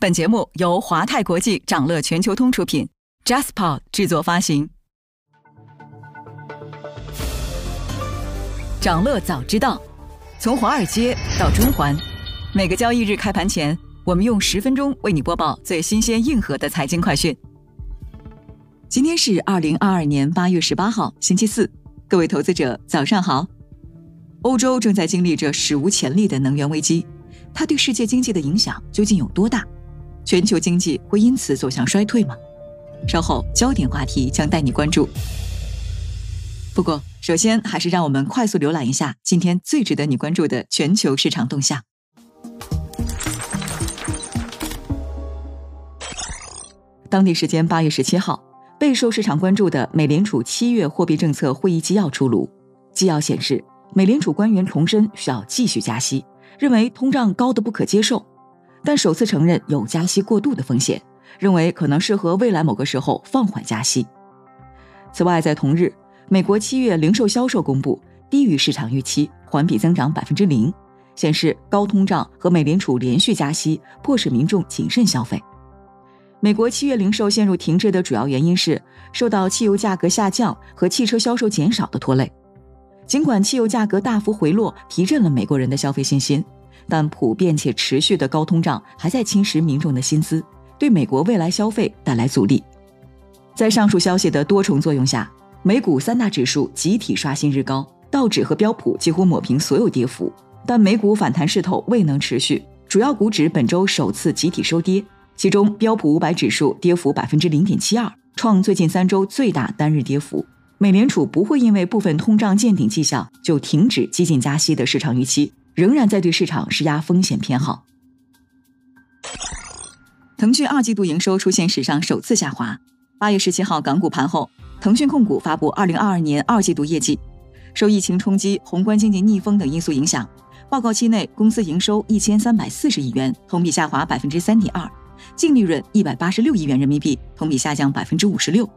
本节目由华泰国际掌乐全球通出品，Jaspa 制作发行。掌乐早知道，从华尔街到中环，每个交易日开盘前，我们用十分钟为你播报最新鲜、硬核的财经快讯。今天是二零二二年八月十八号，星期四，各位投资者早上好。欧洲正在经历着史无前例的能源危机，它对世界经济的影响究竟有多大？全球经济会因此走向衰退吗？稍后焦点话题将带你关注。不过，首先还是让我们快速浏览一下今天最值得你关注的全球市场动向。当地时间八月十七号，备受市场关注的美联储七月货币政策会议纪要出炉。纪要显示，美联储官员重申需要继续加息，认为通胀高的不可接受。但首次承认有加息过度的风险，认为可能适合未来某个时候放缓加息。此外，在同日，美国七月零售销售公布低于市场预期，环比增长百分之零，显示高通胀和美联储连续加息迫使民众谨慎消费。美国七月零售陷入停滞的主要原因是受到汽油价格下降和汽车销售减少的拖累。尽管汽油价格大幅回落，提振了美国人的消费信心。但普遍且持续的高通胀还在侵蚀民众的薪资，对美国未来消费带来阻力。在上述消息的多重作用下，美股三大指数集体刷新日高，道指和标普几乎抹平所有跌幅。但美股反弹势头未能持续，主要股指本周首次集体收跌，其中标普五百指数跌幅百分之零点七二，创最近三周最大单日跌幅。美联储不会因为部分通胀见顶迹象就停止激进加息的市场预期。仍然在对市场施压风险偏好。腾讯二季度营收出现史上首次下滑。八月十七号港股盘后，腾讯控股发布二零二二年二季度业绩，受疫情冲击、宏观经济逆风等因素影响，报告期内公司营收一千三百四十亿元，同比下滑百分之三点二，净利润一百八十六亿元人民币，同比下降百分之五十六。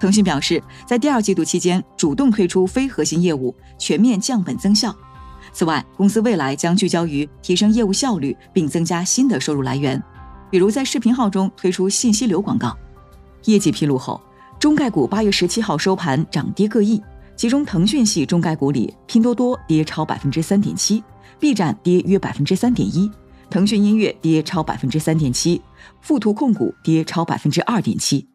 腾讯表示，在第二季度期间，主动退出非核心业务，全面降本增效。此外，公司未来将聚焦于提升业务效率，并增加新的收入来源，比如在视频号中推出信息流广告。业绩披露后，中概股八月十七号收盘涨跌各异，其中腾讯系中概股里，拼多多跌超百分之三点七，B 站跌约百分之三点一，腾讯音乐跌超百分之三点七，富途控股跌超百分之二点七。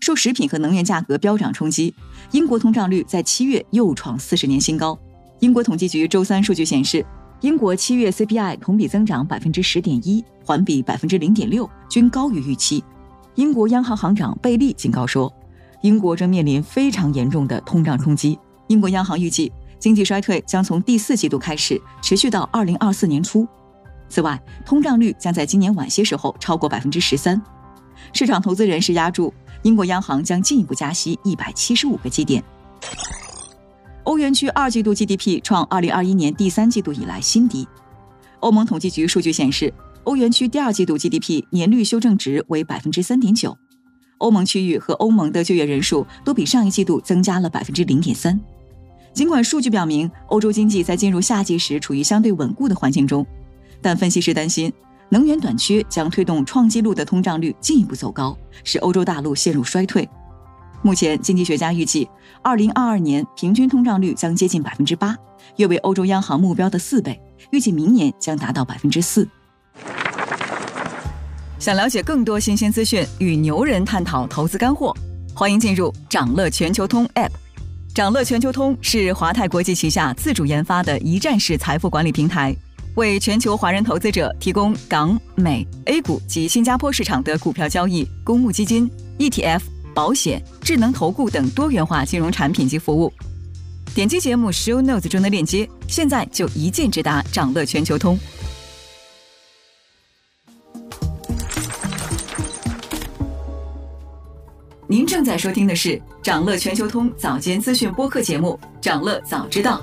受食品和能源价格飙涨冲击，英国通胀率在七月又创四十年新高。英国统计局周三数据显示，英国七月 CPI 同比增长百分之十点一，环比百分之零点六，均高于预期。英国央行行长贝利警告说，英国正面临非常严重的通胀冲击。英国央行预计，经济衰退将从第四季度开始，持续到二零二四年初。此外，通胀率将在今年晚些时候超过百分之十三。市场投资人士压住，英国央行将进一步加息一百七十五个基点。欧元区二季度 GDP 创二零二一年第三季度以来新低。欧盟统计局数据显示，欧元区第二季度 GDP 年率修正值为百分之三点九。欧盟区域和欧盟的就业人数都比上一季度增加了百分之零点三。尽管数据表明欧洲经济在进入夏季时处于相对稳固的环境中，但分析师担心能源短缺将推动创纪录的通胀率进一步走高，使欧洲大陆陷入衰退。目前，经济学家预计，二零二二年平均通胀率将接近百分之八，约为欧洲央行目标的四倍。预计明年将达到百分之四。想了解更多新鲜资讯，与牛人探讨投资干货，欢迎进入掌乐全球通 App。掌乐全球通是华泰国际旗下自主研发的一站式财富管理平台，为全球华人投资者提供港、美、A 股及新加坡市场的股票交易、公募基金、ETF。保险、智能投顾等多元化金融产品及服务。点击节目 show notes 中的链接，现在就一键直达掌乐全球通。您正在收听的是掌乐全球通早间资讯播客节目《掌乐早知道》。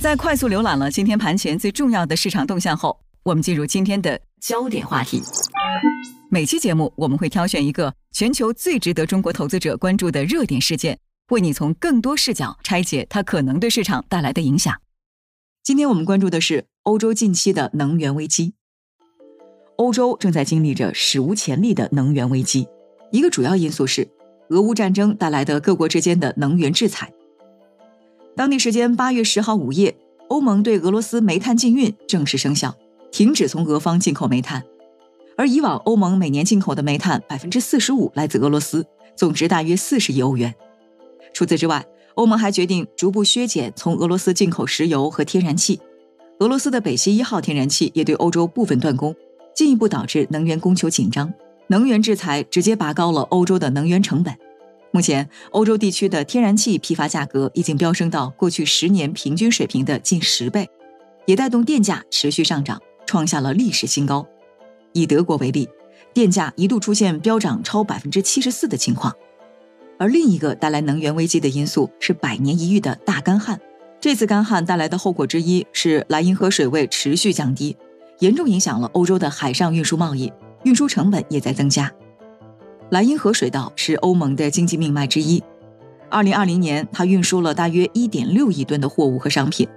在快速浏览了今天盘前最重要的市场动向后，我们进入今天的焦点话题。每期节目，我们会挑选一个全球最值得中国投资者关注的热点事件，为你从更多视角拆解它可能对市场带来的影响。今天我们关注的是欧洲近期的能源危机。欧洲正在经历着史无前例的能源危机，一个主要因素是俄乌战争带来的各国之间的能源制裁。当地时间八月十号午夜，欧盟对俄罗斯煤炭禁运正式生效，停止从俄方进口煤炭。而以往欧盟每年进口的煤炭百分之四十五来自俄罗斯，总值大约四十亿欧元。除此之外，欧盟还决定逐步削减从俄罗斯进口石油和天然气。俄罗斯的北溪一号天然气也对欧洲部分断供。进一步导致能源供求紧张，能源制裁直接拔高了欧洲的能源成本。目前，欧洲地区的天然气批发价格已经飙升到过去十年平均水平的近十倍，也带动电价持续上涨，创下了历史新高。以德国为例，电价一度出现飙涨超百分之七十四的情况。而另一个带来能源危机的因素是百年一遇的大干旱。这次干旱带来的后果之一是莱茵河水位持续降低。严重影响了欧洲的海上运输贸易，运输成本也在增加。莱茵河水道是欧盟的经济命脉之一。二零二零年，它运输了大约一点六亿吨的货物和商品，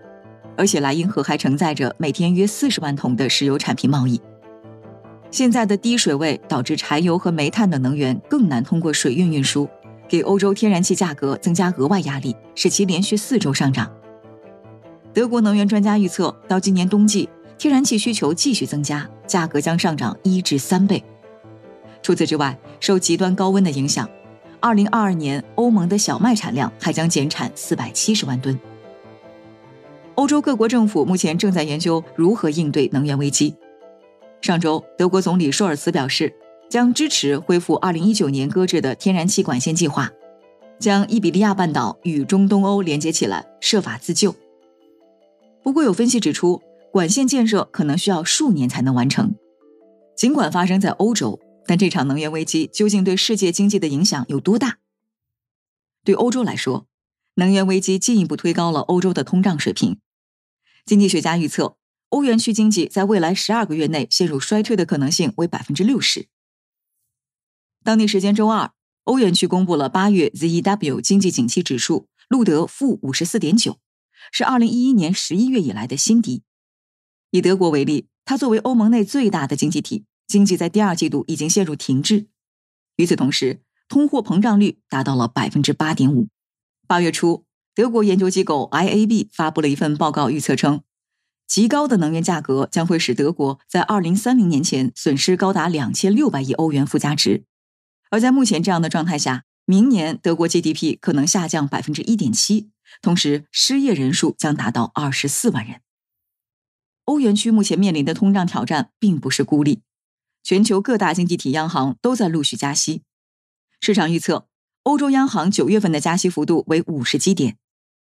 而且莱茵河还承载着每天约四十万桶的石油产品贸易。现在的低水位导致柴油和煤炭等能源更难通过水运运输，给欧洲天然气价格增加额外压力，使其连续四周上涨。德国能源专家预测，到今年冬季。天然气需求继续增加，价格将上涨一至三倍。除此之外，受极端高温的影响，二零二二年欧盟的小麦产量还将减产四百七十万吨。欧洲各国政府目前正在研究如何应对能源危机。上周，德国总理舒尔茨表示，将支持恢复二零一九年搁置的天然气管线计划，将伊比利亚半岛与中东欧连接起来，设法自救。不过，有分析指出。管线建设可能需要数年才能完成。尽管发生在欧洲，但这场能源危机究竟对世界经济的影响有多大？对欧洲来说，能源危机进一步推高了欧洲的通胀水平。经济学家预测，欧元区经济在未来十二个月内陷入衰退的可能性为百分之六十。当地时间周二，欧元区公布了八月 ZEW 经济景气指数，录得负五十四点九，是二零一一年十一月以来的新低。以德国为例，它作为欧盟内最大的经济体，经济在第二季度已经陷入停滞。与此同时，通货膨胀率达到了百分之八点五。八月初，德国研究机构 IAB 发布了一份报告，预测称，极高的能源价格将会使德国在二零三零年前损失高达两千六百亿欧元附加值。而在目前这样的状态下，明年德国 GDP 可能下降百分之一点七，同时失业人数将达到二十四万人。欧元区目前面临的通胀挑战并不是孤立，全球各大经济体央行都在陆续加息。市场预测，欧洲央行九月份的加息幅度为五十基点，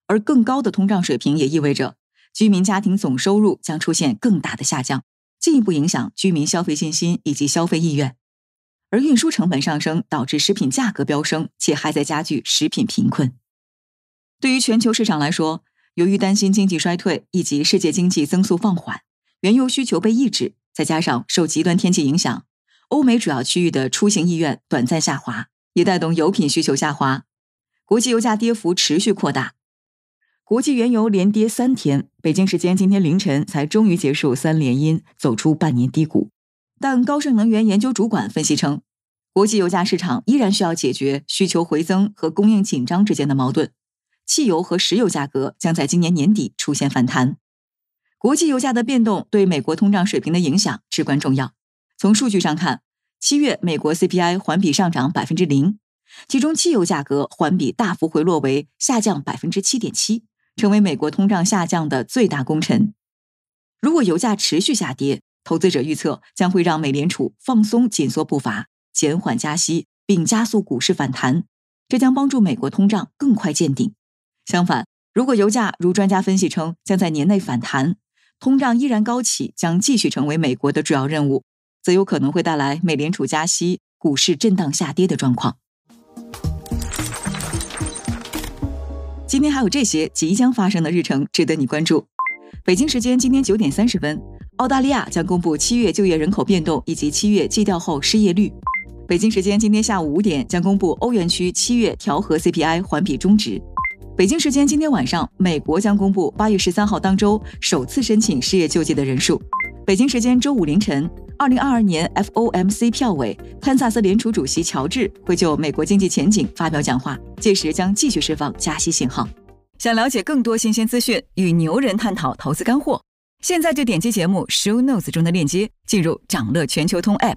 而更高的通胀水平也意味着居民家庭总收入将出现更大的下降，进一步影响居民消费信心以及消费意愿。而运输成本上升导致食品价格飙升，且还在加剧食品贫困。对于全球市场来说，由于担心经济衰退以及世界经济增速放缓，原油需求被抑制，再加上受极端天气影响，欧美主要区域的出行意愿短暂下滑，也带动油品需求下滑。国际油价跌幅持续扩大，国际原油连跌三天，北京时间今天凌晨才终于结束三连阴，走出半年低谷。但高盛能源研究主管分析称，国际油价市场依然需要解决需求回增和供应紧张之间的矛盾。汽油和石油价格将在今年年底出现反弹。国际油价的变动对美国通胀水平的影响至关重要。从数据上看，七月美国 CPI 环比上涨百分之零，其中汽油价格环比大幅回落为下降百分之七点七，成为美国通胀下降的最大功臣。如果油价持续下跌，投资者预测将会让美联储放松紧缩步伐，减缓加息，并加速股市反弹，这将帮助美国通胀更快见顶。相反，如果油价如专家分析称将在年内反弹，通胀依然高企，将继续成为美国的主要任务，则有可能会带来美联储加息、股市震荡下跌的状况。今天还有这些即将发生的日程值得你关注。北京时间今天九点三十分，澳大利亚将公布七月就业人口变动以及七月季调后失业率。北京时间今天下午五点将公布欧元区七月调和 CPI 环比中值。北京时间今天晚上，美国将公布八月十三号当周首次申请失业救济的人数。北京时间周五凌晨，二零二二年 FOMC 票委、堪萨斯联储主席乔治会就美国经济前景发表讲话，届时将继续释放加息信号。想了解更多新鲜资讯，与牛人探讨投资干货，现在就点击节目 show notes 中的链接，进入掌乐全球通 app。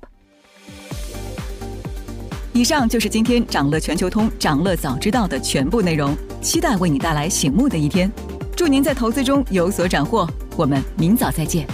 以上就是今天掌乐全球通掌乐早知道的全部内容，期待为你带来醒目的一天。祝您在投资中有所斩获，我们明早再见。